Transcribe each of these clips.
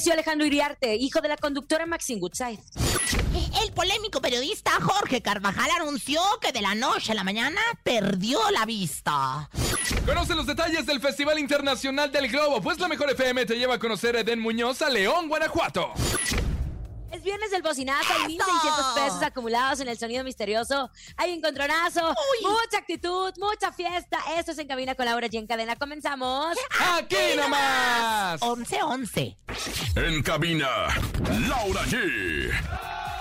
falleció Alejandro Iriarte, hijo de la conductora Maxine Woodside. El polémico periodista Jorge Carvajal anunció que de la noche a la mañana perdió la vista. Conoce los detalles del Festival Internacional del Globo, pues la mejor FM te lleva a conocer a Eden Muñoz a León, Guanajuato. Es viernes del bocinazo, hay 1.600 pesos acumulados en el sonido misterioso. Hay encontronazo, mucha actitud, mucha fiesta. Esto es En Cabina con Laura y en Cadena. Comenzamos. ¡Aquí nomás! 11-11. En cabina, Laura G.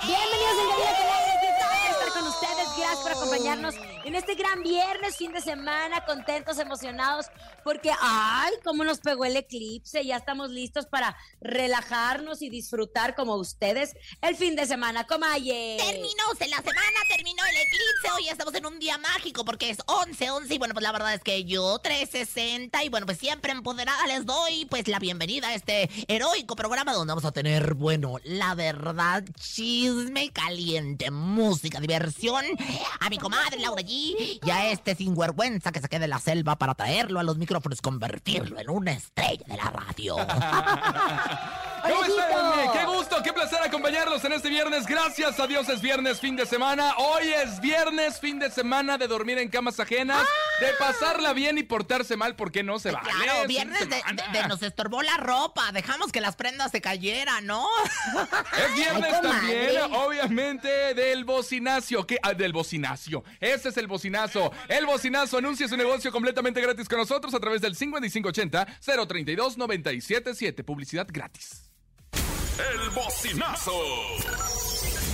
Bienvenidos en Cabina con Laura. Padre estar con ustedes. Gracias por acompañarnos en este gran viernes, fin de semana, contentos, emocionados, porque, ay, cómo nos pegó el eclipse. Ya estamos listos para relajarnos y disfrutar como ustedes el fin de semana. Comaye. Terminó la semana, terminó el eclipse. Hoy estamos en un día mágico porque es 11-11. Y bueno, pues la verdad es que yo 360. Y bueno, pues siempre empoderada les doy pues la bienvenida a este heroico programa donde vamos a tener, bueno, la verdad, chisme caliente, música, diversión. A mi comadre Laura Y a este sinvergüenza que se quede en la selva para traerlo a los micrófonos, convertirlo en una estrella de la radio. ¿Cómo están? Qué gusto, qué placer acompañarlos en este viernes. Gracias a Dios es viernes, fin de semana. Hoy es viernes, fin de semana de dormir en camas ajenas, de pasarla bien y portarse mal porque no se vale. Claro, viernes de, semana. de- de nos estorbó la ropa. Dejamos que las prendas se cayeran, ¿no? Es viernes Ay, también, obviamente, del bocinacio. ¿Qué? Ah, del bocinacio. Ese es el bocinazo. El bocinazo anuncia su negocio completamente gratis con nosotros a través del 5580-032-977. Publicidad gratis. El bocinazo.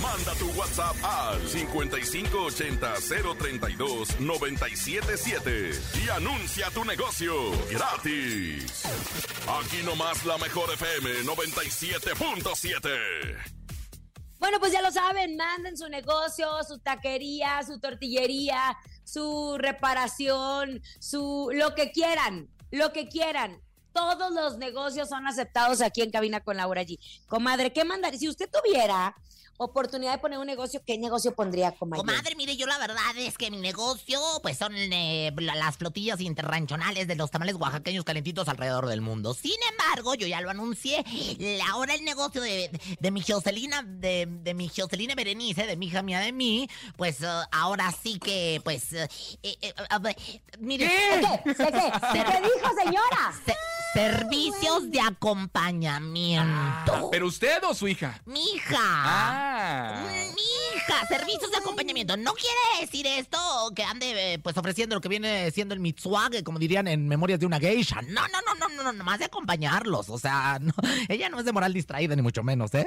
Manda tu WhatsApp al 5580-032-977 y anuncia tu negocio gratis. Aquí nomás la mejor FM 97.7. Bueno, pues ya lo saben, manden su negocio, su taquería, su tortillería, su reparación, su lo que quieran, lo que quieran. Todos los negocios son aceptados aquí en Cabina con Laura G. Comadre, ¿qué mandaría? Si usted tuviera oportunidad de poner un negocio, ¿qué negocio pondría, comadre? Comadre, mire, yo la verdad es que mi negocio, pues son eh, la- las flotillas interranchonales de los tamales oaxaqueños calentitos alrededor del mundo. Sin embargo, yo ya lo anuncié. Ahora el negocio de, de mi Jocelina, de, de mi Jocelina Berenice, de mi hija mía de mí, pues eh, ahora sí que, pues, eh, eh, eh, ver, mire. ¿De qué? ¿De qué? ¿De qué dijo, señora? Se- servicios de acompañamiento. ¿Pero usted o su hija? Mi hija. Ah. Mi Busca servicios de acompañamiento. No quiere decir esto que ande eh, pues ofreciendo lo que viene siendo el mitsuage, como dirían en Memorias de una Geisha. No, no, no, no, no, no, nomás de acompañarlos. O sea, no, ella no es de moral distraída, ni mucho menos, ¿eh?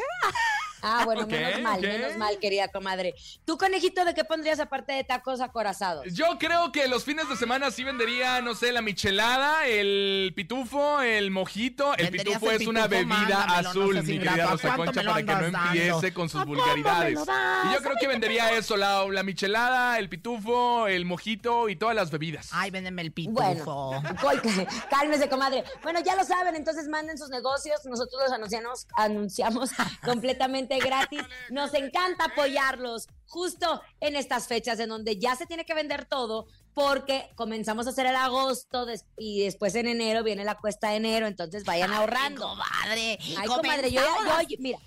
Ah, bueno, menos mal, menos mal, querida comadre. ¿Tú, conejito, de qué pondrías aparte de tacos acorazados? Yo creo que los fines de semana sí vendería, no sé, la michelada, el pitufo, el mojito. El pitufo el es una bebida mándamelo, no azul, seas mi querida ¿A Rosa Concha, para que no dando? empiece con sus ¿A cuánto vulgaridades. Y yo creo que vendería eso, la, la michelada, el pitufo, el mojito y todas las bebidas. Ay, véndeme el pitufo. Bueno, cálmese, comadre. Bueno, ya lo saben, entonces manden sus negocios. Nosotros los anunciamos, anunciamos completamente gratis. Nos encanta apoyarlos justo en estas fechas en donde ya se tiene que vender todo porque comenzamos a hacer el agosto des- y después en enero viene la cuesta de enero, entonces vayan Ay, ahorrando. comadre. Ay, comadre, yo, comenzamos- yo- mira,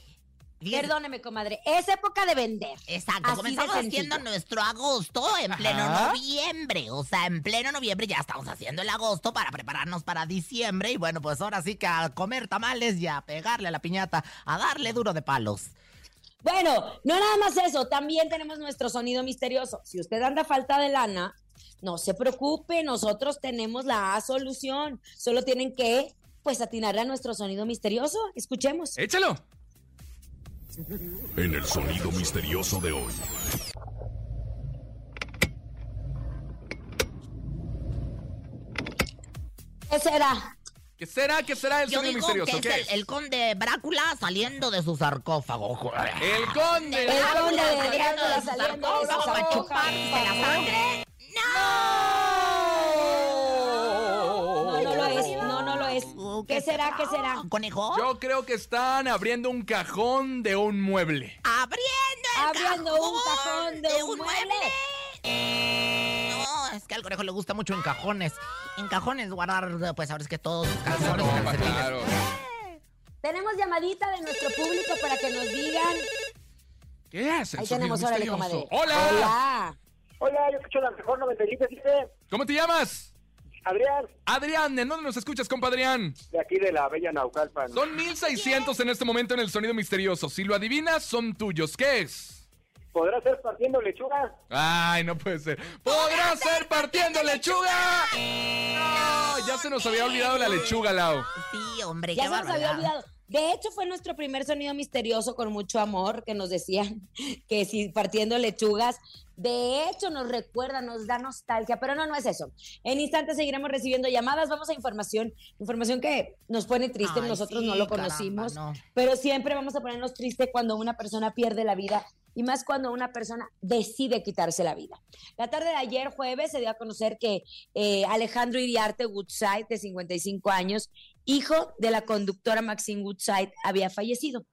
Perdóneme, comadre, es época de vender. Exacto, Así comenzamos haciendo nuestro agosto en pleno noviembre. O sea, en pleno noviembre ya estamos haciendo el agosto para prepararnos para diciembre. Y bueno, pues ahora sí que a comer tamales y a pegarle a la piñata, a darle duro de palos. Bueno, no nada más eso, también tenemos nuestro sonido misterioso. Si usted anda a falta de lana, no se preocupe, nosotros tenemos la solución. Solo tienen que, pues, atinarle a nuestro sonido misterioso. Escuchemos. Échalo. En el sonido misterioso de hoy. ¿Qué será? ¿Qué será? ¿Qué será el Yo sonido digo misterioso? que ¿Qué el, es? el conde Drácula saliendo de su sarcófago. El conde. El de saliendo su de su sarcófago para chuparse la sangre. No, ¿Qué será? ¿Qué será? ¿Conejo? Yo creo que están abriendo un cajón de un mueble. Abriendo el Abriendo un cajón de un mueble. No, es que al conejo le gusta mucho en cajones. En cajones guardar, pues ahora es que todos sus calzones. No, claro. Tenemos llamadita de nuestro público para que nos digan. ¿Qué es Ahí tenemos, órale, comadre. ¡Hola! Hola. Hola, yo escucho la mejor 97.7. ¿Cómo te llamas? Adrián, Adrián, ¿en dónde nos escuchas, compa Adrián? de aquí de la Bella Naucalpan. Son 1600 en este momento en el sonido misterioso. Si lo adivinas, son tuyos. ¿Qué es? ¿Podrá ser partiendo lechuga? Ay, no puede ser. ¿Podrá ser partiendo lechuga? No, ya se nos había olvidado la lechuga, Lau. Sí, hombre, Ya qué se nos había olvidado. De hecho, fue nuestro primer sonido misterioso con mucho amor que nos decían que si partiendo lechugas. De hecho, nos recuerda, nos da nostalgia, pero no, no es eso. En instantes seguiremos recibiendo llamadas. Vamos a información, información que nos pone triste. Ay, Nosotros sí, no lo caramba, conocimos, no. pero siempre vamos a ponernos triste cuando una persona pierde la vida y más cuando una persona decide quitarse la vida. La tarde de ayer, jueves, se dio a conocer que eh, Alejandro Iriarte Woodside, de 55 años, hijo de la conductora Maxine Woodside, había fallecido.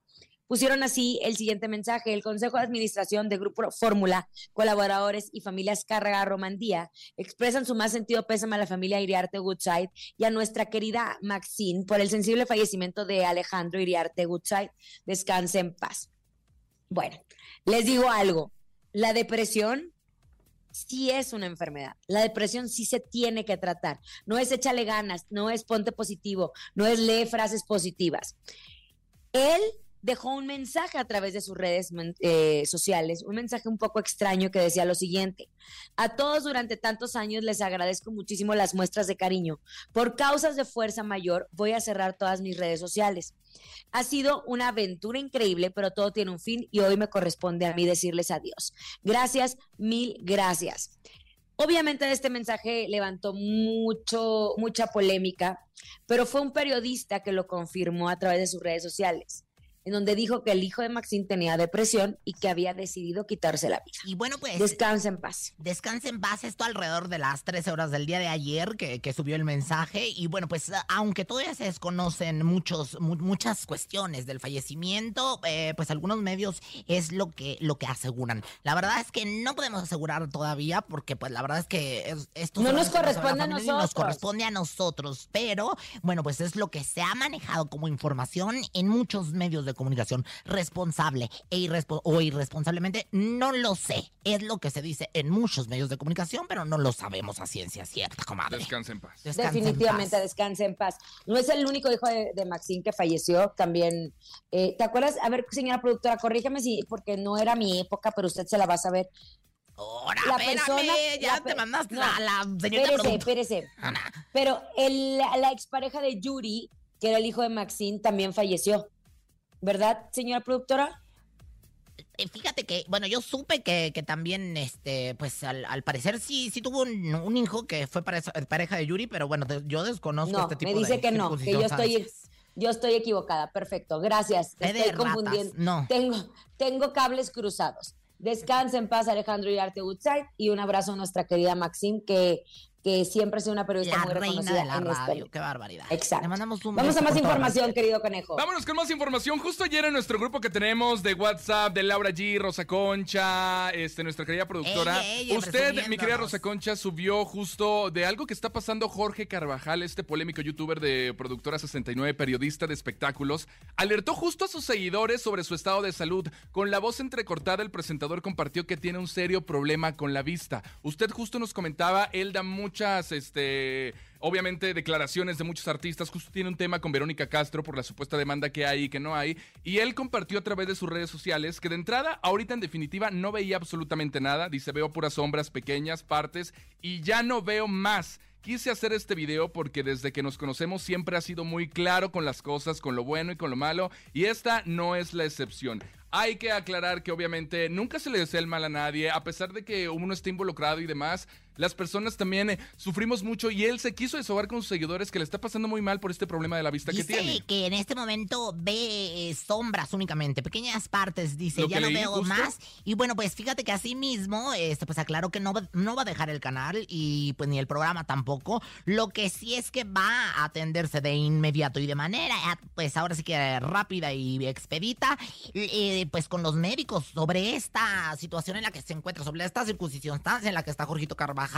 Pusieron así el siguiente mensaje. El Consejo de Administración de Grupo Fórmula, colaboradores y familias Cárraga Romandía expresan su más sentido pésame a la familia Iriarte Woodside y a nuestra querida Maxine por el sensible fallecimiento de Alejandro Iriarte Woodside. Descanse en paz. Bueno, les digo algo. La depresión sí es una enfermedad. La depresión sí se tiene que tratar. No es échale ganas, no es ponte positivo, no es lee frases positivas. Él dejó un mensaje a través de sus redes eh, sociales, un mensaje un poco extraño que decía lo siguiente. A todos durante tantos años les agradezco muchísimo las muestras de cariño. Por causas de fuerza mayor voy a cerrar todas mis redes sociales. Ha sido una aventura increíble, pero todo tiene un fin y hoy me corresponde a mí decirles adiós. Gracias, mil gracias. Obviamente este mensaje levantó mucho, mucha polémica, pero fue un periodista que lo confirmó a través de sus redes sociales, en donde dijo que el hijo de Maxine tenía depresión y que había decidido quitarse la vida. Y bueno, pues. Descansa en paz. Descanse en paz, esto alrededor de las 13 horas del día de ayer que, que subió el mensaje. Y bueno, pues aunque todavía se desconocen muchos, mu- muchas cuestiones del fallecimiento, eh, pues algunos medios es lo que, lo que aseguran. La verdad es que no podemos asegurar todavía porque pues la verdad es que es- esto No nos corresponde a familia y Nos nosotros. corresponde a nosotros, pero bueno, pues es lo que se ha manejado como información en muchos medios de de comunicación responsable e irrespo- o irresponsablemente, no lo sé. Es lo que se dice en muchos medios de comunicación, pero no lo sabemos a ciencia cierta, comadre. Descansa en paz. En Definitivamente, paz. descanse en paz. No es el único hijo de, de Maxine que falleció, también. eh, ¿Te acuerdas? A ver, señora productora, corríjame si, porque no era mi época, pero usted se la va a saber. Ahora, La espérame, persona- ya la te mandaste no, a la señorita Espérese, espérese. Ana. Pero el, la, la expareja de Yuri, que era el hijo de Maxine, también falleció. ¿Verdad, señora productora? Eh, Fíjate que, bueno, yo supe que, que también, este, pues al, al parecer sí, sí tuvo un, un hijo que fue pareja, pareja de Yuri, pero bueno, yo desconozco No, este tipo me de dice que no, que yo estoy, yo estoy equivocada. Perfecto, gracias. De Estoy confundiendo. no. Tengo, tengo cables cruzados. Descansa en paz, Alejandro Iriarte Woodside, y un abrazo a nuestra querida Maxine, que, que siempre ha sido una periodista La muy reina reconocida de la en radio, este. qué barbaridad. Exacto. Le mandamos un Vamos a más todas información, querido conejo. Vámonos con más información. Justo ayer en nuestro grupo que tenemos de WhatsApp de Laura G, Rosa Concha, este, nuestra querida productora. Usted, mi querida. Rosa Concha, subió justo de algo que está pasando Jorge Carvajal, este polémico youtuber de Productora 69, periodista de espectáculos. Alertó justo a sus seguidores sobre su estado de salud. Con la voz entrecortada, el presentador compartió que tiene un serio problema con la vista. Usted justo nos comentaba, él da muchas, este, obviamente, declaraciones de muchos artistas. Justo tiene un tema con Verónica Castro por la supuesta demanda que hay y que no hay. Y él compartió a través de sus redes sociales que de entrada, ahorita en definitiva, no veía absolutamente nada. Dice, veo puras sombras, pequeñas partes y ya no veo más. Quise hacer este video porque desde que nos conocemos siempre ha sido muy claro con las cosas, con lo bueno y con lo malo, y esta no es la excepción. Hay que aclarar que obviamente nunca se le desea el mal a nadie, a pesar de que uno esté involucrado y demás. Las personas también eh, sufrimos mucho y él se quiso desahogar con sus seguidores que le está pasando muy mal por este problema de la vista que tiene. que en este momento ve eh, sombras únicamente, pequeñas partes, dice, Lo ya no veo justo. más. Y bueno, pues fíjate que así mismo, este, pues aclaró que no va, no va a dejar el canal y pues ni el programa tampoco. Lo que sí es que va a atenderse de inmediato y de manera, eh, pues ahora sí que rápida y expedita, eh, pues con los médicos sobre esta situación en la que se encuentra, sobre esta circunstancia en la que está Jorgito Carvajal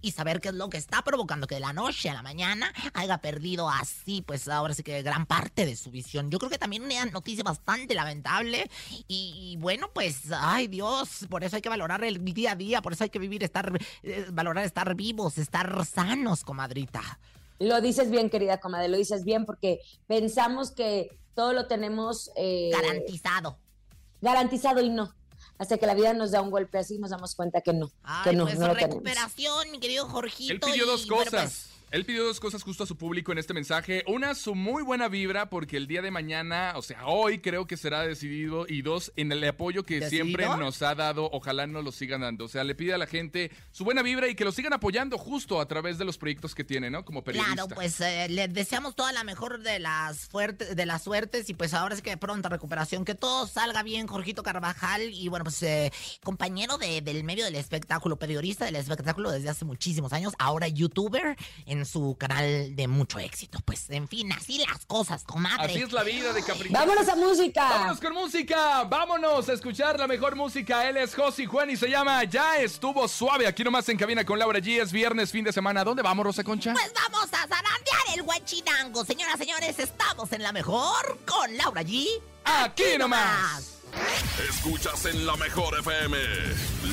y saber qué es lo que está provocando que de la noche a la mañana haya perdido así, pues ahora sí que gran parte de su visión. Yo creo que también una noticia bastante lamentable y, y bueno, pues, ay Dios, por eso hay que valorar el día a día, por eso hay que vivir, estar, eh, valorar estar vivos, estar sanos, comadrita. Lo dices bien, querida comadre, lo dices bien porque pensamos que todo lo tenemos eh, Garantizado. garantizado y no. Hasta que la vida nos da un golpe así nos damos cuenta que no, que Ay, no, pues no lo tenemos. recuperación, mi querido Jorgito. Él pidió y, dos bueno, cosas. pues, Él pidió dos cosas justo a su público en este mensaje. Una, su muy buena vibra, porque el día de mañana, o sea, hoy creo que será decidido. Y dos, en el apoyo que ¿Decidido? siempre nos ha dado, ojalá nos lo sigan dando. O sea, le pide a la gente su buena vibra y que lo sigan apoyando justo a través de los proyectos que tiene, ¿no? Como periodista. Claro, pues eh, le deseamos toda la mejor de las fuertes, de las suertes y pues ahora sí que pronta recuperación, que todo salga bien, Jorgito Carvajal y bueno, pues eh, compañero de- del medio del espectáculo, periodista del espectáculo desde hace muchísimos años, ahora youtuber en su canal de mucho éxito. Pues en fin, así las cosas, comadre. Así es la vida de Caprichoso. Vámonos a música. Vámonos con música, vámonos a escuchar la mejor música. Él es Josi Juan y se llama Ya estuvo suave. Aquí nomás en cabina con Laura G. Es viernes, fin de semana. ¿Dónde vamos, Rosa Concha? Pues vamos a zarandear el guachinango. Señoras, señores, estamos en la mejor con Laura G. Aquí nomás. Escuchas en la mejor FM.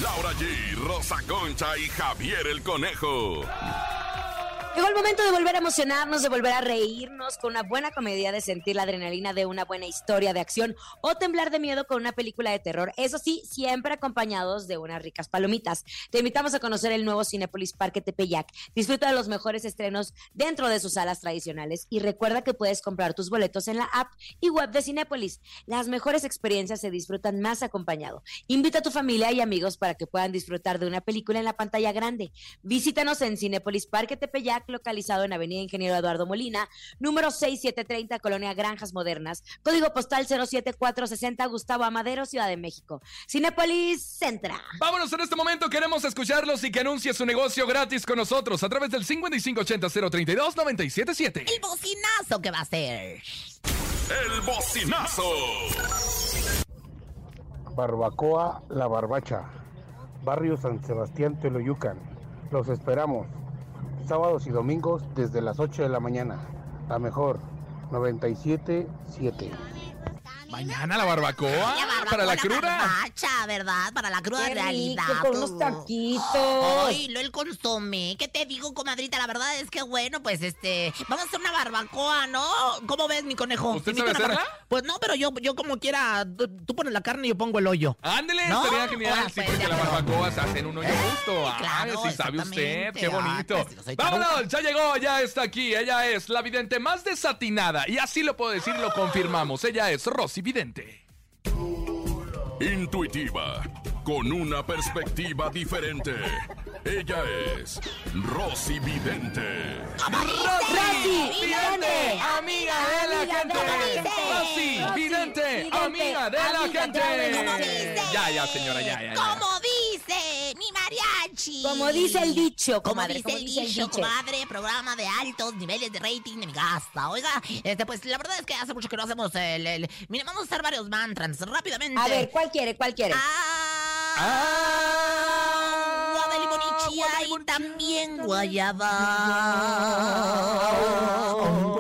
Laura G, Rosa Concha y Javier el Conejo. Llegó el momento de volver a emocionarnos, de volver a reírnos con una buena comedia, de sentir la adrenalina de una buena historia de acción o temblar de miedo con una película de terror. Eso sí, siempre acompañados de unas ricas palomitas. Te invitamos a conocer el nuevo Cinépolis Parque Tepeyac. Disfruta de los mejores estrenos dentro de sus salas tradicionales y recuerda que puedes comprar tus boletos en la app y web de Cinépolis. Las mejores experiencias se disfrutan más acompañado. Invita a tu familia y amigos para que puedan disfrutar de una película en la pantalla grande. Visítanos en Cinépolis Parque Tepeyac, localizado en Avenida Ingeniero Eduardo Molina, número 6730, Colonia Granjas Modernas, código postal 07460, Gustavo Amadero, Ciudad de México. Cinépolis Centra. Vámonos en este momento, queremos escucharlos y que anuncie su negocio gratis con nosotros a través del 5580-032-977. El bocinazo que va a ser. El bocinazo. Barbacoa La Barbacha, Barrio San Sebastián, Teloyucan. Los esperamos. Sábados y domingos desde las 8 de la mañana. La mejor, 97.7. Mañana la barbacoa. La barbacoa, para la cruda. barbacha, ¿verdad? Para la cruda Qué realidad. rico, con unos taquitos. Ay, lo el consomé. ¿Qué te digo, comadrita? La verdad es que, bueno, pues, este... Vamos a hacer una barbacoa, ¿no? ¿Cómo ves, mi conejo? ¿Usted ¿Te invito sabe hacerla? Pues no, pero yo, yo como quiera... Tú, tú pones la carne y yo pongo el hoyo. Ándele, No, estaría genial. ahora sí, pues, porque ya, la pero- barbacoa se hace en un hoyo justo. Ay, claro, sí sabe usted. Qué bonito. Pues, Vámonos, ya llegó, ya está aquí. Ella es la vidente más desatinada. Y así lo puedo decir, lo confirmamos. Ella es Rosy Vidente. Intuitiva, con una perspectiva diferente. Ella es Rosy Vidente. Rosy, vidente, amiga de la amiga gente. de la gente. Rosy, Rosy, vidente, vidente, amiga de la amiga de la gente. gente. Ya, ya, señora, ya, ya. ya. Como dice mi mariachi. Como dice el dicho, Como comadre, dice como el dice el dicho, dicho. comadre, programa de altos niveles de rating de mi gasta. Oiga, este, pues la verdad es que hace mucho que no hacemos el. el- Mira, vamos a hacer varios mantras rápidamente. A ver, ¿cuál quiere? ¿Cuál quiere? Ah, agua de limón y también guayaba. ¿El Rey León?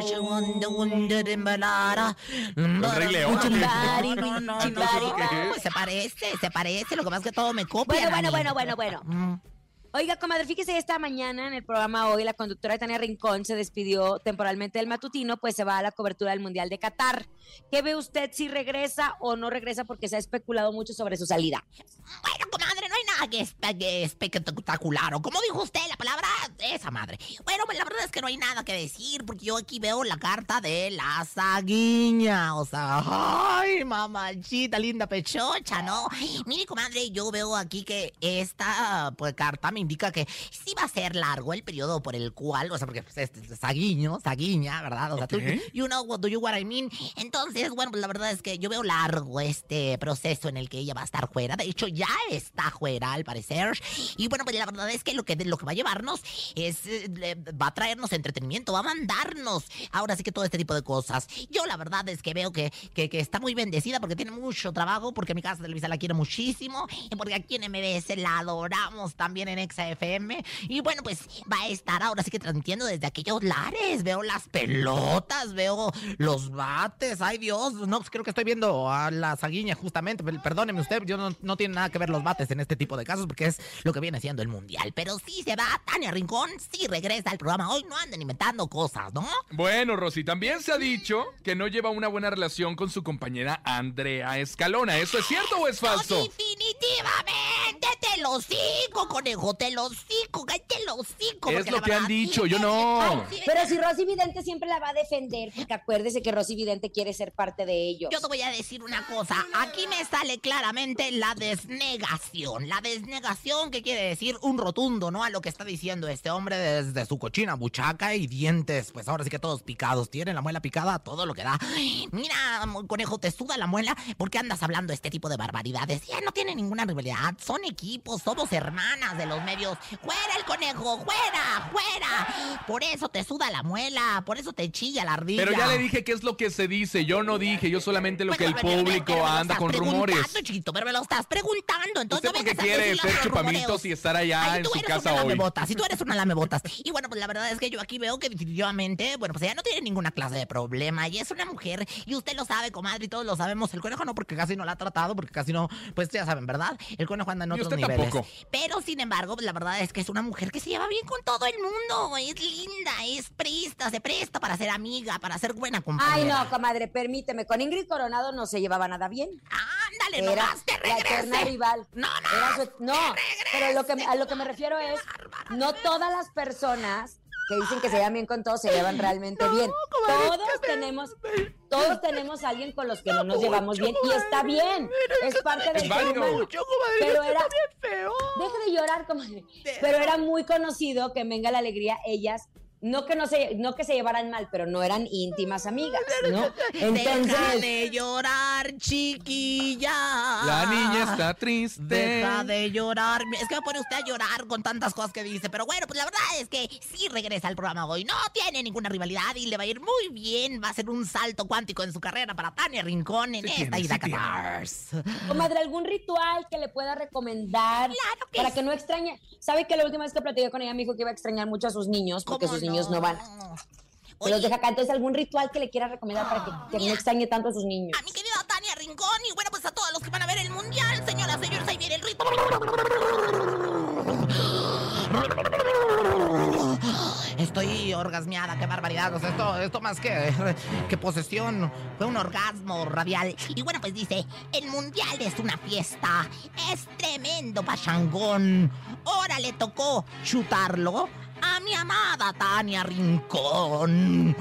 No, no, no, no, Chimbari. no, se parece, se parece, lo que pasa es que todo me copia. Bueno, bueno, bueno, bueno, bueno. Mm. Oiga, comadre, fíjese, esta mañana en el programa hoy, la conductora Tania Rincón se despidió temporalmente del matutino, pues se va a la cobertura del Mundial de Qatar. ¿Qué ve usted si regresa o no regresa? Porque se ha especulado mucho sobre su salida. Bueno, comadre, hay nada que, espe- que espectacular. O como dijo usted la palabra, esa madre. Bueno, pues la verdad es que no hay nada que decir, porque yo aquí veo la carta de la saguiña. O sea, ay, mamachita, linda pechocha, ¿no? Mire, comadre, yo veo aquí que esta pues, carta me indica que sí va a ser largo el periodo por el cual, o sea, porque pues, este, saguiño, saguiña, ¿verdad? O sea, tú, Ok. you know what do you what I mean. Entonces, bueno, pues la verdad es que yo veo largo este proceso en el que ella va a estar fuera. De hecho, ya está fuera, al parecer. Y bueno, pues la verdad es que lo que, lo que va a llevarnos es, eh, va a traernos entretenimiento, va a mandarnos ahora sí que todo este tipo de cosas. Yo la verdad es que veo que, que, está muy bendecida porque tiene mucho trabajo, porque mi casa Televisa la quiere muchísimo, y porque aquí en MBS la adoramos también en XFM. Y bueno, pues va a estar ahora sí que transmitiendo desde aquellos lares. Veo las pelotas, veo los bates. Ay Dios, no, pues creo que estoy viendo a la saguiña justamente. Per- Perdóneme usted, yo no, no tiene nada que ver los bates en este tipo de casos porque es lo que viene siendo el mundial. Pero sí se va Tania Rincón, sí regresa al programa. Hoy no anden inventando cosas, ¿no? Bueno, Rosy, también se ha dicho que no lleva una buena relación con su compañera Andrea Escalona. ¿Eso es cierto o es No, falso? definitivamente te lo sigo, conejo, te lo sigo, cállate lo sigo. Es lo que han dicho, yo no. Pero si Rosy Vidente siempre la va a defender, porque acuérdese que Rosy Vidente quiere ser parte de ellos. Yo te voy a decir una cosa. Aquí me sale claramente la desnegación. La desnegación que quiere decir un rotundo, ¿no? A lo que está diciendo este hombre desde su cochina buchaca y dientes. Pues ahora sí que todos picados. Tienen la muela picada, todo lo que da. Mira, conejo, te suda la muela. ¿Por qué andas hablando este tipo de barbaridades? Ya no tiene ninguna rivalidad. Son equipos, somos hermanas de los medios. ¡Fuera el conejo! ¡Fuera! ¡Fuera! Por eso te suda la muela. Por eso te chilla la ardilla. Pero ya le dije qué es lo que se dice. Yo no dije, yo solamente lo que el Bueno, pero- pero- público pero anda con rumores. chiquito, pero me lo estás preguntando. Entonces no vengas decir ser chupamitos y estar allá Ay, en tú su eres casa una hoy. lamebotas, y tú eres una lamebotas. Y bueno, pues la verdad es que yo aquí veo que definitivamente, bueno, pues ella no tiene ninguna clase de problema. Y es una mujer, y usted lo sabe, comadre, y todos lo sabemos. El conejo no, porque casi no la ha tratado, porque casi no, pues ya saben, ¿verdad? El conejo anda en Y otros usted niveles. tampoco. Pero sin embargo, pues, la verdad es que es una mujer que se lleva bien con todo el mundo. Es linda, es presta, se presta para ser amiga, para ser buena compañera. Ay, no, comadre, permíteme. Con Ingrid Coronado no se llevaba nada bien. Ándale, Era nomás que la eterna regrese. rival. No, no. Era no, pero lo que, a lo que me refiero es, no todas las personas que dicen que se llevan bien con todos se llevan realmente bien. Todos tenemos, todos tenemos a alguien con los que no nos llevamos bien y está bien. Es parte del humano. Pero era- feo. Deja de llorar, comadre. Pero era muy conocido que en Venga la Alegría, ellas, no que no se, no que se llevaran mal, pero no eran íntimas amigas, ¿no? Deja Entonces, de llorar, chiquilla. La niña está triste. Deja de llorar. Es que me pone usted a llorar con tantas cosas que dice. Pero bueno, pues la verdad es que sí regresa al programa hoy. No tiene ninguna rivalidad y le va a ir muy bien. Va a ser un salto cuántico en su carrera para Tania Rincón en Sí esta tiene, ida sí comadre, algún ritual que le pueda recomendar Claro que para sí. que no extrañe. ¿Sabe que la última vez que platiqué con ella me dijo que iba a extrañar mucho a sus niños porque ¿Cómo sus niños no van? Se los deja acá. Entonces, algún ritual que le quiera recomendar para que, que no extrañe tanto a sus niños. A mi querida Tania Rincón. Y bueno, pues a todos los que van a ver el mundial, señoras, señores, ahí viene el ritmo. Estoy orgasmeada, qué barbaridad. O sea, esto, esto más que, que posesión fue un orgasmo radial. Y bueno, pues dice: el mundial es una fiesta, es tremendo pachangón. Ahora le tocó chutarlo a mi amada Tania Rincón.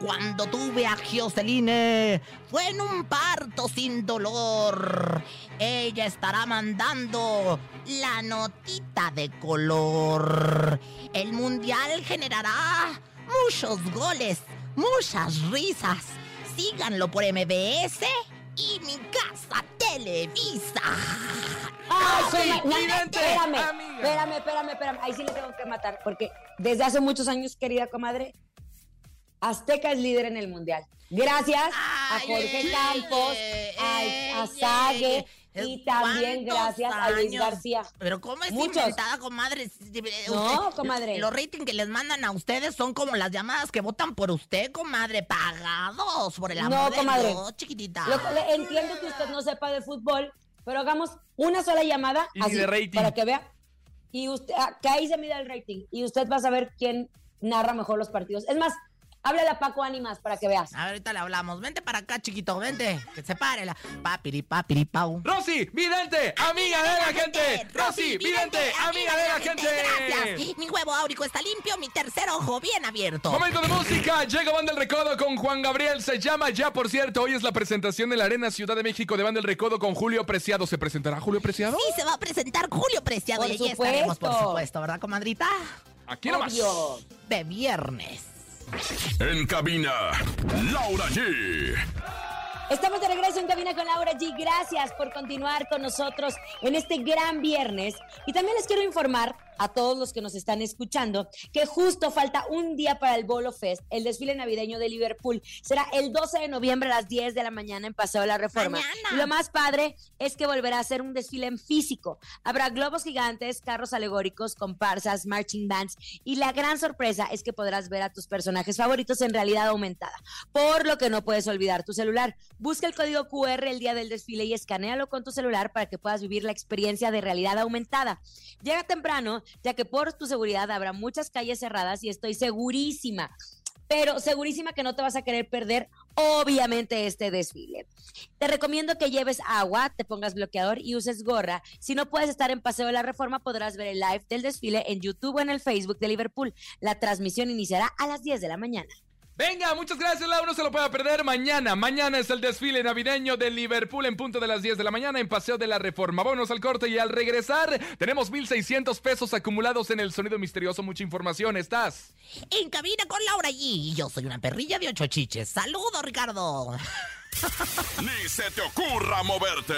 Cuando tuve a Gioseline, fue en un parto sin dolor. Ella estará mandando la notita de color. El mundial generará muchos goles, muchas risas. Síganlo por MBS y mi casa Televisa. Ay, sí, vidente, espérame, amiga. espérame, espérame, espérame. Ahí sí le tengo que matar, porque desde hace muchos años, querida comadre, Azteca es líder en el mundial. Gracias a Jorge Campos, a, a Sague y también ¿cuántos gracias a Luis? García. Pero ¿cómo es Muchos. inventada, comadre? No, Usted- comadre. Los ratings que les mandan a ustedes son como las llamadas que votan por usted, comadre. Pagados, por el amor No, de comadre. Dios, chiquitita. Lo- le- entiendo que usted no sepa de fútbol, pero hagamos una sola llamada Y ni así, de rating. para que vea. Y usted, ah, que ahí se mida el rating. Y usted va a saber quién narra mejor los partidos. Es más, háblale a Paco Ánimas para que veas. A ver, ahorita le hablamos. Vente para acá, chiquito, vente. Que se pare la papiri, papiri, pau. Rosy, vidente, amiga de la gente. Rosy, vidente, amiga de la gente. Gracias. Mi huevo áurico está limpio, mi tercer ojo bien abierto. Momento de música, llega Banda El Recodo con Juan Gabriel, se llama ya, por cierto, hoy es la presentación de la Arena Ciudad de México de Banda El Recodo con Julio Preciado. ¿Se presentará Julio Preciado? Sí, se va a presentar Julio Preciado Por y allí estaremos, por supuesto. supuesto, ¿verdad, comadrita? Aquí nomás. Obvio. De viernes. En cabina, Laura G. Estamos de regreso en Cabina con Laura G. Gracias por continuar con nosotros en este gran viernes. Y también les quiero informar a todos los que nos están escuchando que justo falta un día para el Bolo Fest, el desfile navideño de Liverpool. Será el 12 de noviembre a las 10 de la mañana en Paseo de la Reforma. Mañana. Y lo más padre es que volverá a ser un desfile en físico. Habrá globos gigantes, carros alegóricos, comparsas, marching bands y la gran sorpresa es que podrás ver a tus personajes favoritos en realidad aumentada. Por lo que no puedes olvidar tu celular. Busca el código QR el día del desfile y escanealo con tu celular para que puedas vivir la experiencia de realidad aumentada. Llega temprano, ya que por tu seguridad habrá muchas calles cerradas y estoy segurísima, pero segurísima que no te vas a querer perder, obviamente, este desfile. Te recomiendo que lleves agua, te pongas bloqueador y uses gorra. Si no puedes estar en Paseo de la Reforma, podrás ver el live del desfile en YouTube o en el Facebook de Liverpool. La transmisión iniciará a las 10 de la mañana. Venga, muchas gracias, Laura. No se lo pueda perder mañana. Mañana es el desfile navideño de Liverpool en punto de las 10 de la mañana en Paseo de la Reforma. Vámonos al corte y al regresar tenemos 1,600 pesos acumulados en el sonido misterioso. Mucha información. ¿Estás? En cabina con Laura G. Y yo soy una perrilla de ocho chiches. Saludos, Ricardo. Ni se te ocurra moverte.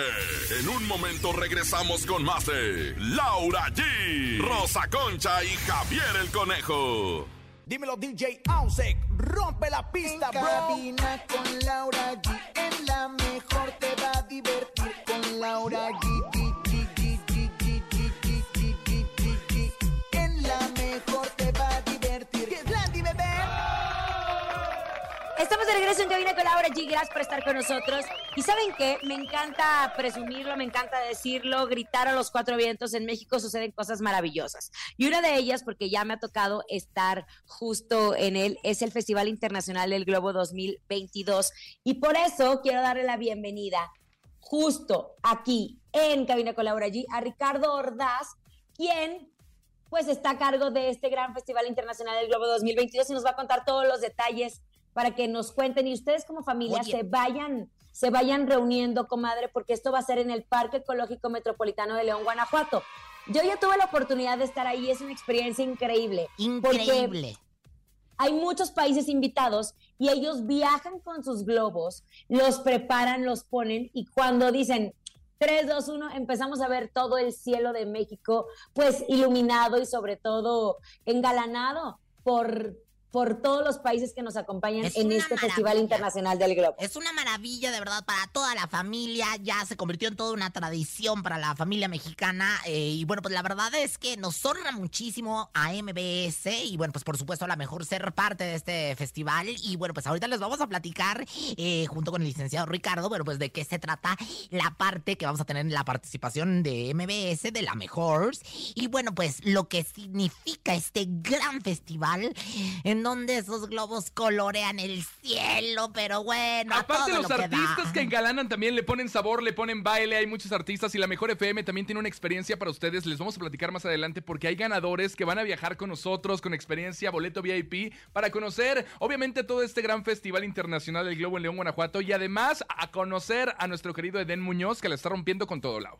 En un momento regresamos con más de Laura G, Rosa Concha y Javier el Conejo. Dímelo DJ Ausek, rompe la pista, en bro. Cabina con Laura G, en la mejor te va a divertir con Laura G. En la mejor te va a divertir. ¿Qué es bebé? Estamos de regreso en Cabina con Laura G. Gracias por estar con nosotros. Y ¿saben qué? Me encanta presumirlo, me encanta decirlo, gritar a los cuatro vientos. En México suceden cosas maravillosas. Y una de ellas, porque ya me ha tocado estar justo en él, es el Festival Internacional del Globo 2022. Y por eso quiero darle la bienvenida justo aquí en Cabina con Laura G a Ricardo Ordaz, quien pues está a cargo de este gran Festival Internacional del Globo 2022 y nos va a contar todos los detalles para que nos cuenten y ustedes como familia Oye. se vayan se vayan reuniendo, comadre, porque esto va a ser en el Parque Ecológico Metropolitano de León, Guanajuato. Yo ya tuve la oportunidad de estar ahí, es una experiencia increíble. Increíble. hay muchos países invitados y ellos viajan con sus globos, los preparan, los ponen y cuando dicen 3, 2, 1, empezamos a ver todo el cielo de México, pues iluminado y sobre todo engalanado por por todos los países que nos acompañan Es en este Festival. Internacional del Globo. Es una maravilla, de verdad, para toda la familia. Ya se convirtió en toda una tradición para la familia mexicana. eh, y bueno, pues la verdad es que nos honra muchísimo a MBS. Y bueno, pues por supuesto, a la mejor ser parte de este festival. Y bueno, pues ahorita les vamos a platicar, eh, junto con el licenciado Ricardo, bueno, pues de qué se trata la parte que vamos a tener en la participación de MBS, de la mejor. Y bueno, pues lo que significa este gran festival, en donde esos globos colorean el cielo, pero bueno, a Aparte todo los lo que artistas da. que engalanan también le ponen sabor, le ponen baile, hay muchos artistas y la Mejor FM también tiene una experiencia para ustedes, les vamos a platicar más adelante porque hay ganadores que van a viajar con nosotros con experiencia, boleto VIP, para conocer obviamente todo este gran festival internacional del Globo en León, Guanajuato y además a conocer a nuestro querido Eden Muñoz que la está rompiendo con todo lado.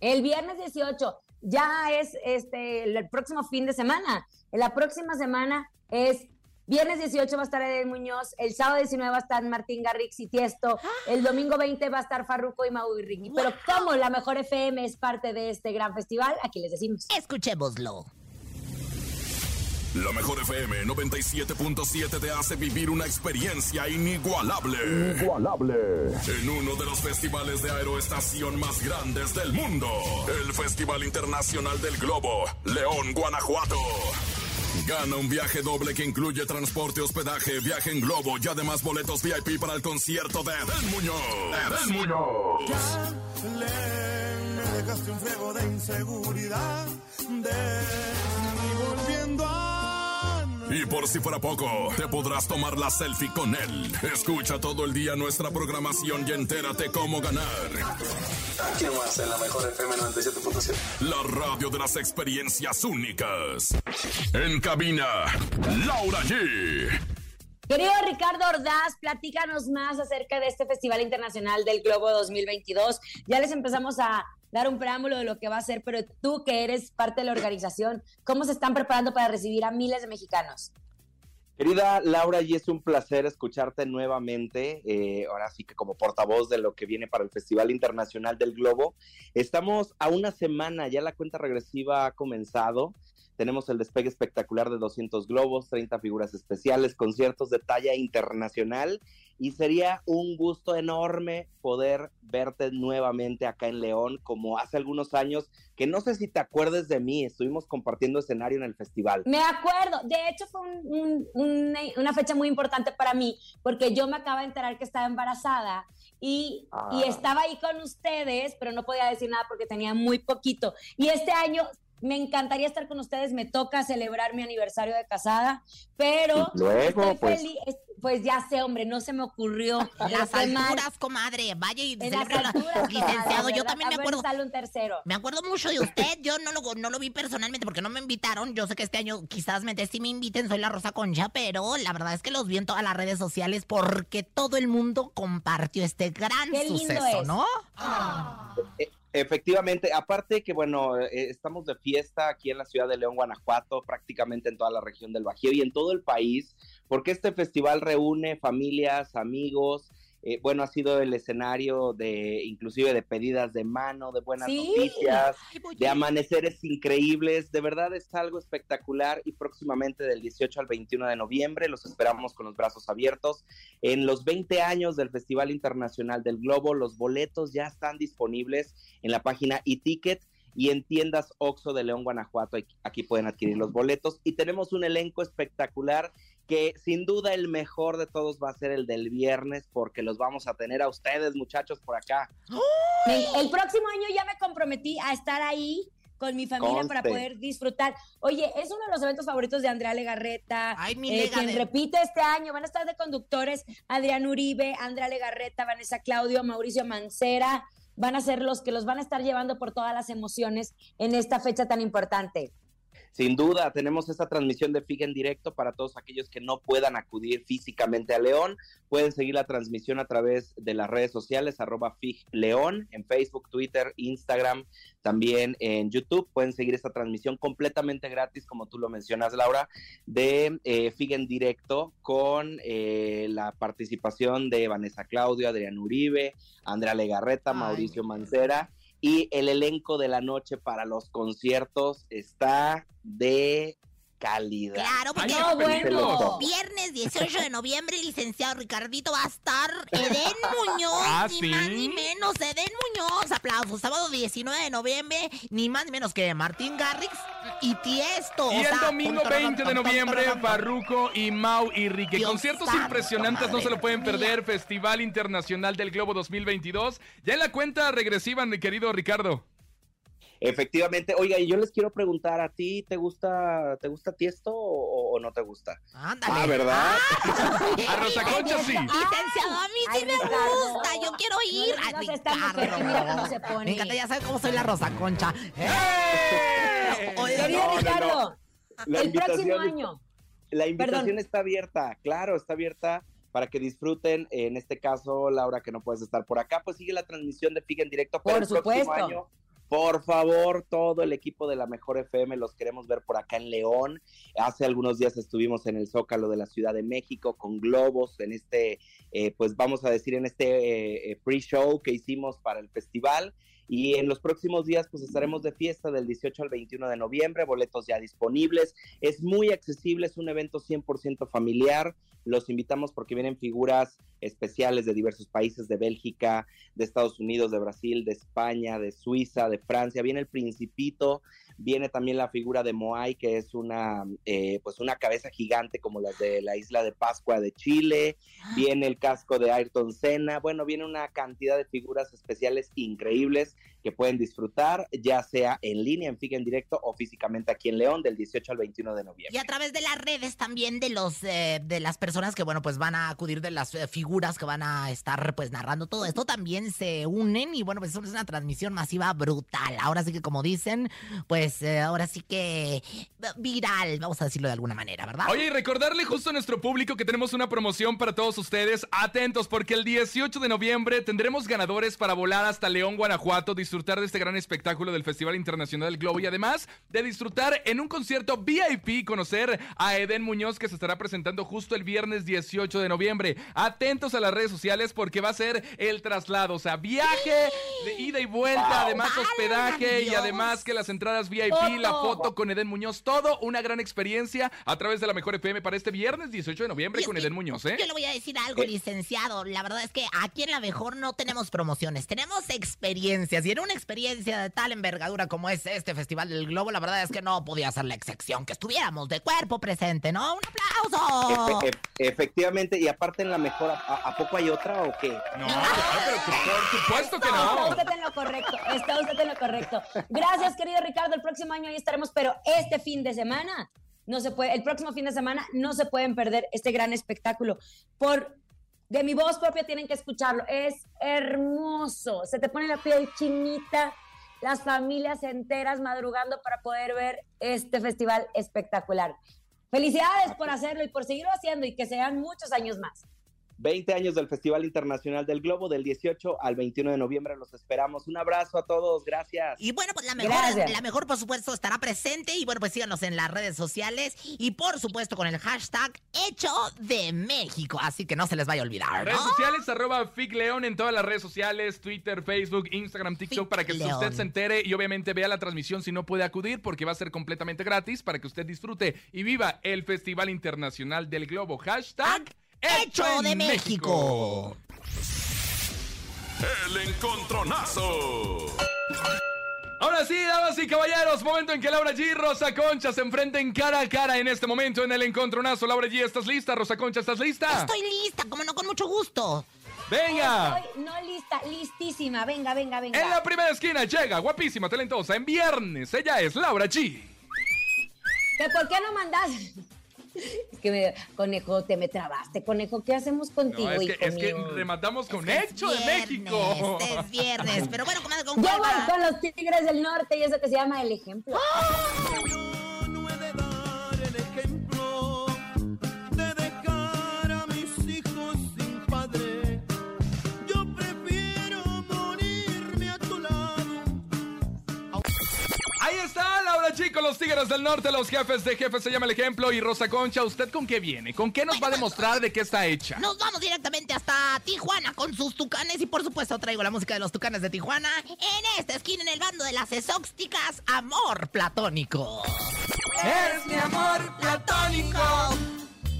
El viernes 18 ya es este el próximo fin de semana. La próxima semana es viernes 18 va a estar Eden Muñoz, el sábado 19 va a estar Martín Garrix y Tiesto, el domingo 20 va a estar Farruko y Mau y Ricky. Pero como la mejor FM es parte de este gran festival, aquí les decimos. Escuchémoslo. La mejor FM 97.7 te hace vivir una experiencia inigualable. Inigualable. En uno de los festivales de aeroestación más grandes del mundo. El Festival Internacional del Globo. León, Guanajuato. Gana un viaje doble que incluye transporte, hospedaje, viaje en globo y además boletos VIP para el concierto de Edel Muñoz. Edel Muñoz. Dejaste un de inseguridad de Y por si fuera poco, te podrás tomar la selfie con él. Escucha todo el día nuestra programación y entérate cómo ganar. ¿Quién más en la mejor FM 97.7? La radio de las experiencias únicas. En cabina, Laura G. Querido Ricardo Ordaz, platícanos más acerca de este Festival Internacional del Globo 2022. Ya les empezamos a dar un preámbulo de lo que va a ser, pero tú que eres parte de la organización, ¿cómo se están preparando para recibir a miles de mexicanos? Querida Laura, y es un placer escucharte nuevamente, eh, ahora sí que como portavoz de lo que viene para el Festival Internacional del Globo. Estamos a una semana, ya la cuenta regresiva ha comenzado. Tenemos el despegue espectacular de 200 globos, 30 figuras especiales, conciertos de talla internacional y sería un gusto enorme poder verte nuevamente acá en León como hace algunos años, que no sé si te acuerdes de mí, estuvimos compartiendo escenario en el festival. Me acuerdo, de hecho fue un- un- una, una fecha muy importante para mí, porque yo me acaba de enterar que estaba embarazada y, Ah. y estaba ahí con ustedes, pero no podía decir nada porque tenía muy poquito. Y este año me encantaría estar con ustedes, me toca celebrar mi aniversario de casada, pero luego, estoy pues- feliz- es- pues ya sé, hombre, no se me ocurrió. Las alturas, comadre. Vaya y alturas, Licenciado, yo también me A ver, acuerdo. sale un tercero. Me acuerdo mucho de usted, yo no lo, no lo vi personalmente porque no me invitaron. Yo sé que este año quizás me si me inviten, soy la Rosa Concha, pero la verdad es que los vi en todas las redes sociales porque todo el mundo compartió este gran Qué lindo suceso, es. ¿no? E- Efectivamente, aparte que bueno, eh, estamos de fiesta aquí en la ciudad de León, Guanajuato, prácticamente en toda la región del Bajío y en todo el país, porque este festival reúne familias, amigos, eh, bueno, ha sido el escenario de inclusive de pedidas de mano, de buenas Sí. noticias, Ay, de amaneceres increíbles, de verdad es algo espectacular y próximamente del 18 al 21 de noviembre los esperamos con los brazos abiertos. En los 20 años del Festival Internacional del Globo, los boletos ya están disponibles en la página eTicket y en tiendas Oxo de León, Guanajuato. Aquí- Aquí pueden adquirir los boletos y tenemos un elenco espectacular que sin duda el mejor de todos va a ser el del viernes porque los vamos a tener a ustedes muchachos por acá. El próximo año ya me comprometí a estar ahí con mi familia para poder disfrutar. Oye, es uno de los eventos favoritos de Andrea Legarreta. Ay, mi eh, quien de- repite este año. Van a estar de conductores Adrián Uribe, Andrea Legarreta, Vanessa Claudio, Mauricio Mancera. Van a ser los que los van a estar llevando por todas las emociones en esta fecha tan importante. Sin duda, tenemos esta transmisión de FIG en directo para todos aquellos que no puedan acudir físicamente a León. Pueden seguir la transmisión a través de las redes sociales, arroba FIG León, en Facebook, Twitter, Instagram, también en YouTube. Pueden seguir esta transmisión completamente gratis, como tú lo mencionas, Laura, de eh, FIG en directo con eh, la participación de Vanessa Claudio, Adrián Uribe, Andrea Legarreta, Ay. Mauricio Mancera. Y el elenco de la noche para los conciertos está de calidad. Claro, porque no, bueno. viernes 18 de noviembre, licenciado Ricardito, va a estar Eden Muñoz, Ah, ni ¿sí? más ni menos, Eden Muñoz, aplausos, sábado 19 de noviembre, ni más ni menos que Martín Garrix y Tiesto. Y o el sea, domingo tum, tum, 20 de noviembre. Farruco y Mau y Rique. Dios Conciertos santo, impresionantes, no se lo pueden perder. mía. Festival Internacional del Globo 2022. Ya en la cuenta regresiva, mi querido Ricardo. Efectivamente, oiga, y yo les quiero preguntar, ¿a ti te gusta, te gusta Tiesto o, o no te gusta? Ándale. Ah, ¿verdad? A Rosa Concha sí. Licenciado, a mí sí Ay, me Ricardo. gusta, yo quiero ir. No mujer que mira cómo se pone. Me encanta, ya sabes cómo soy la Rosa Concha. ¡Eh! Oye, no, no, Ricardo, La el próximo invitación- año. La invitación Perdón. está abierta, claro, está abierta para que disfruten. En este caso, Laura, que no puedes estar por acá, pues sigue la transmisión de FIG en directo. pero Por el próximo supuesto. año, por favor, todo el equipo de la Mejor FM los queremos ver por acá en León. Hace algunos días estuvimos en el Zócalo de la Ciudad de México con globos en este, eh, pues vamos a decir, en este eh, pre-show que hicimos para el festival. Y en los próximos días, pues estaremos de fiesta del 18 al 21 de noviembre, boletos ya disponibles. Es muy accesible, es un evento 100% familiar. Los invitamos porque vienen figuras especiales de diversos países, de Bélgica, de Estados Unidos, de Brasil, de España, de Suiza, de Francia. Viene el Principito, viene también la figura de Moai, que es una, eh, pues una cabeza gigante como las de la isla de Pascua de Chile. Viene el casco de Ayrton Senna. Bueno, viene una cantidad de figuras especiales increíbles que pueden disfrutar, ya sea en línea, en FIG en directo o físicamente aquí en León, del 18 al 21 de Y noviembre. a través de las redes también de los eh, de las personas que bueno pues van a acudir de las eh, figuras que van a estar pues narrando todo esto también se unen y bueno pues es una transmisión masiva brutal. Ahora sí que como dicen pues eh, ahora sí que viral vamos a decirlo de alguna manera, ¿verdad? Oye, y recordarle justo a nuestro público que tenemos una promoción para todos ustedes. Atentos, porque el 18 de noviembre tendremos ganadores para volar hasta León, Guanajuato, disfrutar de este gran espectáculo del Festival Internacional del Globo y además de disfrutar en un concierto VIP, conocer a Eden Muñoz que se estará presentando justo el viernes 18 de noviembre. Atentos a las redes sociales porque va a ser el traslado, o sea, viaje de ida y vuelta, además hospedaje y además que las entradas VIP, Foto. la foto con Eden Muñoz, todo una gran experiencia a través de la Mejor FM para este viernes 18 de noviembre con Eden Muñoz, ¿eh? Yo le voy a decir algo, Eh. licenciado. La verdad es que aquí en La Mejor no tenemos promociones, tenemos experiencias. Y en una experiencia de tal envergadura como es este Festival del Globo, la verdad es que no podía ser la excepción, que estuviéramos de cuerpo presente, ¿no? ¡Un aplauso! Efe- e- efectivamente, y aparte en la mejor, ¿a, a poco hay otra o qué? No, pero por supuesto que Está no. usted en lo correcto, está usted en lo correcto. Gracias, querido Ricardo. El próximo año ahí estaremos, pero este fin de semana no se puede, el próximo fin de semana no se pueden perder este gran espectáculo. Por de mi voz propia tienen que escucharlo. Es hermoso. Se te pone la piel chinita, las familias enteras madrugando para poder ver este festival espectacular. Felicidades por hacerlo y por seguirlo haciendo y que sean muchos años más. 20 años del Festival Internacional del Globo, del 18 al 21 de noviembre, los esperamos. Un abrazo a todos, gracias. Y bueno, pues la mejor, Gracias. la mejor, por supuesto, estará presente. Y bueno, pues síganos en las redes sociales. Y por supuesto, con el hashtag Hecho de México. Así que no se les vaya a olvidar, Redes sociales, arroba FigLeón en todas las redes sociales, Twitter, Facebook, Instagram, TikTok, para que usted se entere y obviamente vea la transmisión si no puede acudir, porque va a ser completamente gratis para que usted disfrute y viva el Festival Internacional del Globo. Hashtag Hecho de México. El encontronazo. Ahora sí, damas y caballeros, momento en que Laura G y Rosa Concha se enfrenten cara a cara en este momento en el encontronazo. Laura G, ¿estás lista? Rosa Concha, ¿estás lista? Estoy lista, como no, con mucho gusto. Venga. Estoy no lista, listísima. Venga, venga, venga. En la primera esquina llega, guapísima, talentosa, en viernes. Ella es Laura G. ¿Que ¿Por qué no mandas? Es que me, conejo, te me trabaste, conejo. ¿Qué hacemos contigo, No, es que, hijo es que rematamos con Es Hecho de viernes, México. Es viernes, pero bueno, comadre, con Yo voy con los Tigres del Norte y eso que se llama el ejemplo. Yo los Tigres del Norte, los jefes de jefes se llama el ejemplo. Y Rosa Concha, ¿usted con qué viene? ¿Con qué nos va a demostrar de qué está hecha? Nos vamos directamente hasta Tijuana con sus tucanes y por supuesto traigo la música de los tucanes de Tijuana. En esta esquina, en el bando de las exóxticas, Amor Platónico. Eres mi amor platónico.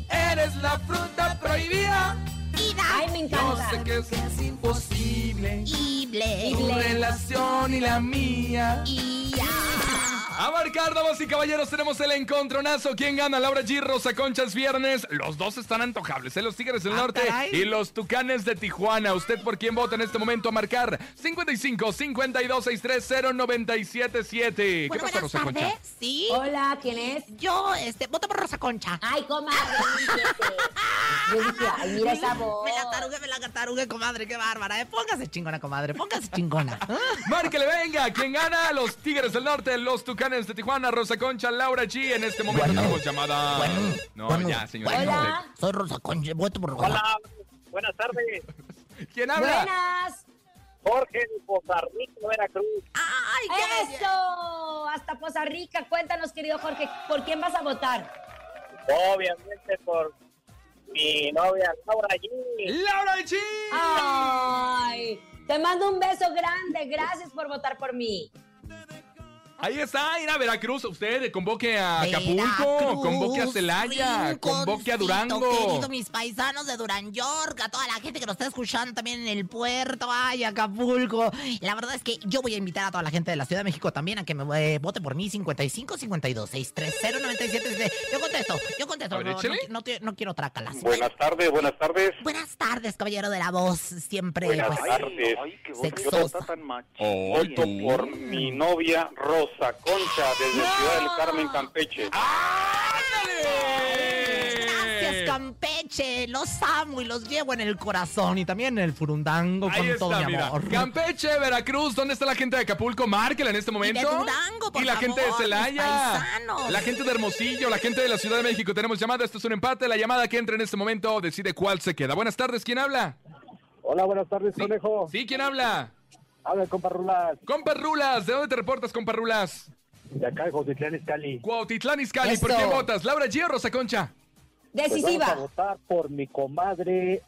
Eres la fruta prohibida. Ida. Ay, me encanta. que es imposible. Ible. Ible. relación y la mía. Y ya. A marcar, damas y caballeros, tenemos el encontronazo. ¿Quién gana? Laura G. Rosa Conchas viernes. Los dos están antojables, ¿eh? Los Tigres del Ah, Norte caray. y los Tucanes de Tijuana. ¿Usted por quién vota en este momento? A marcar 55 52 630 977. ¿Qué Bueno, pasa, buenas Rosa Concha? tardes. Sí. Hola, ¿quién es? Yo, este, voto por Rosa Concha. Ay, comadre. Yo dije, ay, mira esa voz. Me la tarugué, me la tarugué, comadre, qué bárbara. ¿eh? Póngase chingona, comadre, póngase chingona. Márquele, venga. ¿Quién gana? Los Tigres del Norte, los Tucanes de Tijuana, Rosa Concha, Laura G. En este momento Bueno. tenemos llamada. Bueno, no, bueno, ya, señora. Hola. Soy Rosa Concha, voto por Rosa. Hola, buenas tardes. ¿Quién habla? Buenas. Jorge de Poza Rica, Veracruz. ¡Ay, qué! Eso. Hasta Poza Rica. Cuéntanos, querido Jorge, ¿por quién vas a votar? Obviamente por mi novia Laura G. ¡Laura G! Ay, te mando un beso grande. Gracias por votar por mí. Ahí está, ir a Veracruz. Usted convoque a Acapulco, Veracruz, convoque a Celaya, convoque a Durango. Querido, mis paisanos de Duran York, a toda la gente que nos está escuchando también en el puerto, ay, Acapulco. La verdad es que yo voy a invitar a toda la gente de la Ciudad de México también a que me eh, vote por mí 55 52 630 97 Yo contesto, yo contesto. A ver, no, no, échale. no, te- no quiero trácalas. Buenas tardes, buenas tardes. Buenas tardes, caballero de la voz, siempre Buenas pues, tardes. sexosa. tan macho. Oh, Voto por mi novia Rosa Concha desde Ciudad del Carmen, Campeche. Gracias, Campeche. Los amo y los llevo en el corazón y también en el furundango Ahí con todo mi mira. amor. Campeche, Veracruz, ¿dónde está la gente de Acapulco? Márquela en este momento. Durango, por Y la gente de Celaya. La gente de Hermosillo, la gente de la Ciudad de México. Tenemos llamada, esto es un empate. La llamada que entra en este momento decide cuál se queda. Buenas tardes, ¿quién habla? Hola, buenas tardes, Sí, conejo. Sí, ¿quién habla? Habla, compa Rulas, Compa Rulas, ¿de dónde te reportas, compa Rulas? de acá de Jotitlán, Izcalli. Cuautitlán Izcalli, ¿por Eso. quién votas? ¿Laura G o Rosa Concha? Pues vamos a Decisiva. votar por mi comadre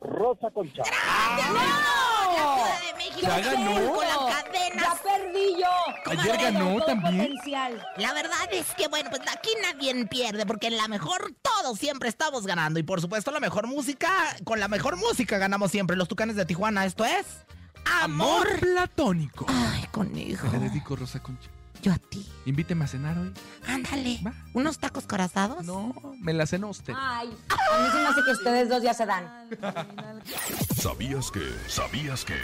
Rosa Concha. México. Ya ganó. Con las Ya perdí yo. Ayer ganó también. Potencial. La verdad es que, bueno, pues aquí nadie pierde, porque en la mejor todos siempre estamos ganando. Y por supuesto, la mejor música, con la mejor música ganamos siempre. Los tucanes de Tijuana, esto es. Amor. platónico. Ay, conejo. Le dedico Rosa Concha. Yo a ti. Invíteme a cenar hoy. Ándale. Va. ¿Unos tacos corazados? No, me la cenó usted. Ay, a mí se me hace que ustedes dos ya se dan. ¿Sabías que? ¿Sabías que?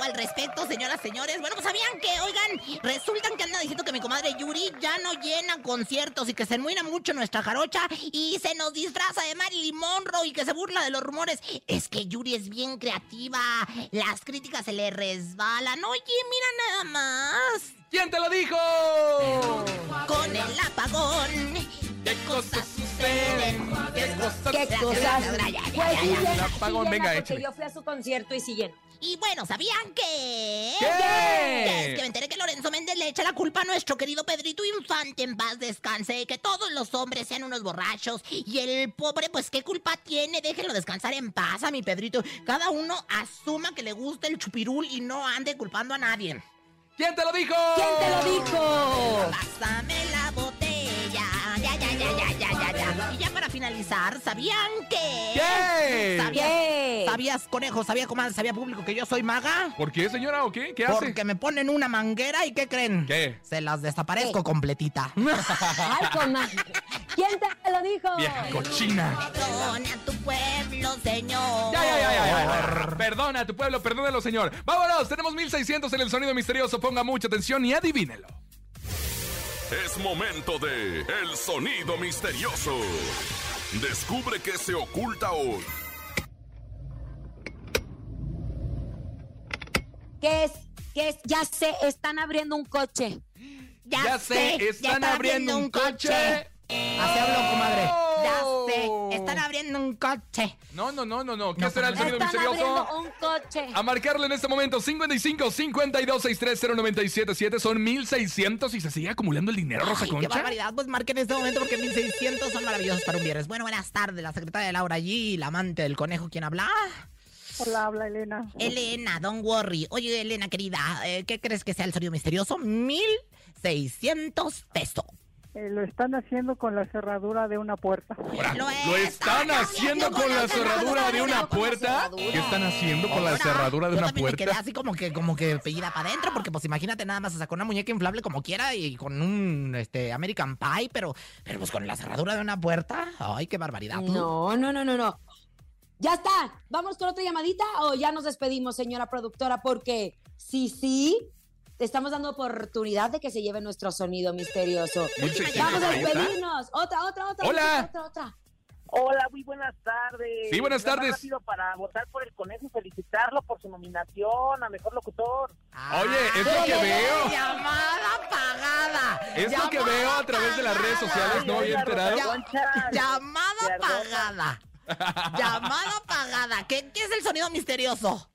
Hago al respecto, señoras, señores? Bueno, pues sabían que, oigan, resultan que anda diciendo que mi comadre Yuri ya no llena conciertos y que se enmuina mucho nuestra jarocha y se nos disfraza de Marilyn Monroe y que se burla de los rumores. Es que Yuri es bien creativa, las críticas se le resbalan. Oye, mira nada más. ¿Quién te lo dijo? Con el apagón, ¿Qué cosas? ¿Qué cosas ¿Qué cosas? Pues sí llena, sí llena, venga, porque échale. yo fui a su concierto y sí llena. Y bueno, ¿sabían que? ¿Qué? Que es que me enteré que Lorenzo Méndez le echa la culpa a nuestro querido Pedrito Infante en paz descanse, que todos los hombres sean unos borrachos. Y el pobre, pues, ¿qué culpa tiene? Déjenlo descansar en paz a mi Pedrito. Cada uno asuma que le gusta el chupirul y no ande culpando a nadie. ¿Quién te lo dijo? ¿Quién te lo dijo? Pásame la botella. Ya, ya, ya, ya, ya, ya, para finalizar, ¿sabían que? ¿Qué? ¿Sabías, ¿Qué? ¿Sabías, conejo? ¿Sabía, comadre? ¿Sabía público que yo soy maga? ¿Por qué, señora, o qué? ¿Qué hace? Porque me ponen una manguera y ¿qué creen? ¿Qué? Se las desaparezco ¿Qué? completita. Ay, comadre. ¿Quién te lo dijo? Vieja cochina. Perdona a tu pueblo, señor. Ya, ya, ya, ya, ya. Perdona a tu pueblo, perdónelo, señor. Vámonos, tenemos 1600 en el sonido misterioso. Ponga mucha atención y adivínelo. Es momento de El Sonido Misterioso. Descubre qué se oculta hoy. ¿Qué es? ¿Qué es? Ya sé, están abriendo un coche. Ya, Ya sé, están está abriendo un coche. Así habló, comadre. Ya sé, están abriendo un coche. No, no, no, no, no. ¿Qué No, será el sonido Están misterioso? abriendo un coche. A marcarle en este momento 55 52 63 0977 son 1600 y se sigue acumulando el dinero, Rosa Ay, qué Concha. barbaridad. Pues marquen en este momento porque 1600 son maravillosos para un viernes. Bueno, buenas tardes, la secretaria Laura G, la amante del conejo, ¿quién habla? Hola, habla Elena. Elena, don't worry. Oye, Elena, querida, eh, ¿qué crees que sea el sonido misterioso? 1600 pesos. Eh, lo están haciendo con la cerradura de una puerta. Ahora, ¿Lo están haciendo con la cerradura de una puerta? ¿Qué están haciendo con la cerradura de yo una también me quedé puerta? así como que, como que pellida para adentro, porque pues imagínate nada más se sacó una muñeca inflable como quiera y con un este American Pie, pero, pero pues con la cerradura de una puerta. Ay, qué barbaridad. tú. No, no, no, no, no. Ya está. ¿Vamos con otra llamadita o ya nos despedimos, señora productora? Porque sí, sí, te estamos dando oportunidad de que se lleve nuestro sonido misterioso. Vamos a llamada. despedirnos. Otra, otra, otra. Hola. Otra, otra. Hola, muy buenas tardes. Sí, buenas Nada tardes. rápido para votar por el conejo y felicitarlo por su nominación a mejor locutor. Oye, es lo que veo. Llamada pagada. Es lo que Llamada veo a través de las redes sociales, no había enterado. Llamada Perdona. pagada. Llamada pagada. ¿Qué, ¿Qué es el sonido misterioso?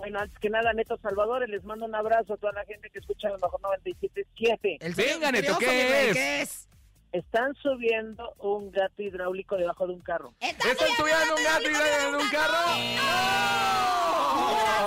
Bueno, antes que nada, Neto Salvadores, les mando un abrazo a toda la gente que escucha a lo mejor 97.7. El sonido Venga, Neto, ¿qué es? ¿Qué es? Están subiendo un gato hidráulico debajo de un carro. ¿Están subiendo un gato y en un carro?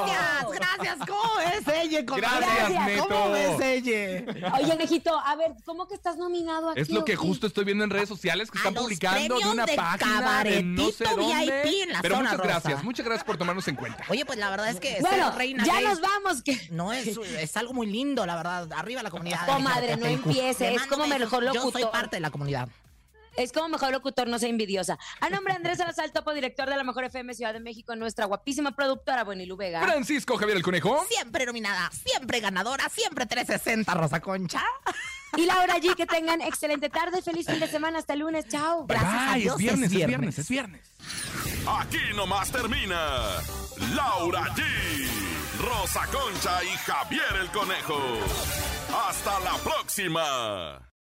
Gracias, gracias. ¿Cómo es ella? comadre? Gracias, ¿Cómo Neto. ves ella? Oye, Nejito, a ver, ¿cómo que estás nominado aquí? Es lo que justo estoy viendo en redes sociales que A están publicando de una de página de no sé Cabaretito dónde. VIP en la Pero zona muchas rosa. gracias, muchas gracias por tomarnos en cuenta. Oye, pues la verdad es que Bueno, reina ya gay nos vamos. Que... no es, es algo muy lindo, la verdad. Arriba la comunidad. Comadre, no LGBTIQ. empiece, Le es como mejor Yo soy locutor. Parte de la comunidad. Es como mejor locutor, no sea envidiosa. A nombre de Andrés Salazar, topo director de la Mejor FM Ciudad de México, nuestra guapísima productora, Buenilu Vega. Francisco Javier el Conejo. Siempre nominada, siempre ganadora, siempre 360, Rosa Concha. Y Laura G, que tengan excelente tarde, feliz fin de semana, hasta el lunes, chao. Bye, Gracias a bye, Dios, es viernes, es es viernes. viernes, es viernes. Aquí nomás termina Laura G, Rosa Concha y Javier el Conejo. Hasta la próxima.